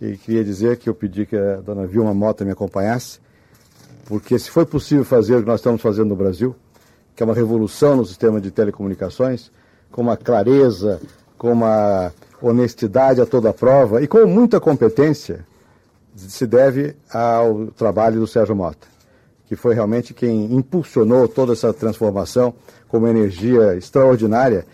e queria dizer que eu pedi que a dona Vilma Mota me acompanhasse, porque se foi possível fazer o que nós estamos fazendo no Brasil, que é uma revolução no sistema de telecomunicações, com uma clareza, com uma honestidade a toda prova e com muita competência, se deve ao trabalho do Sérgio Mota, que foi realmente quem impulsionou toda essa transformação com uma energia extraordinária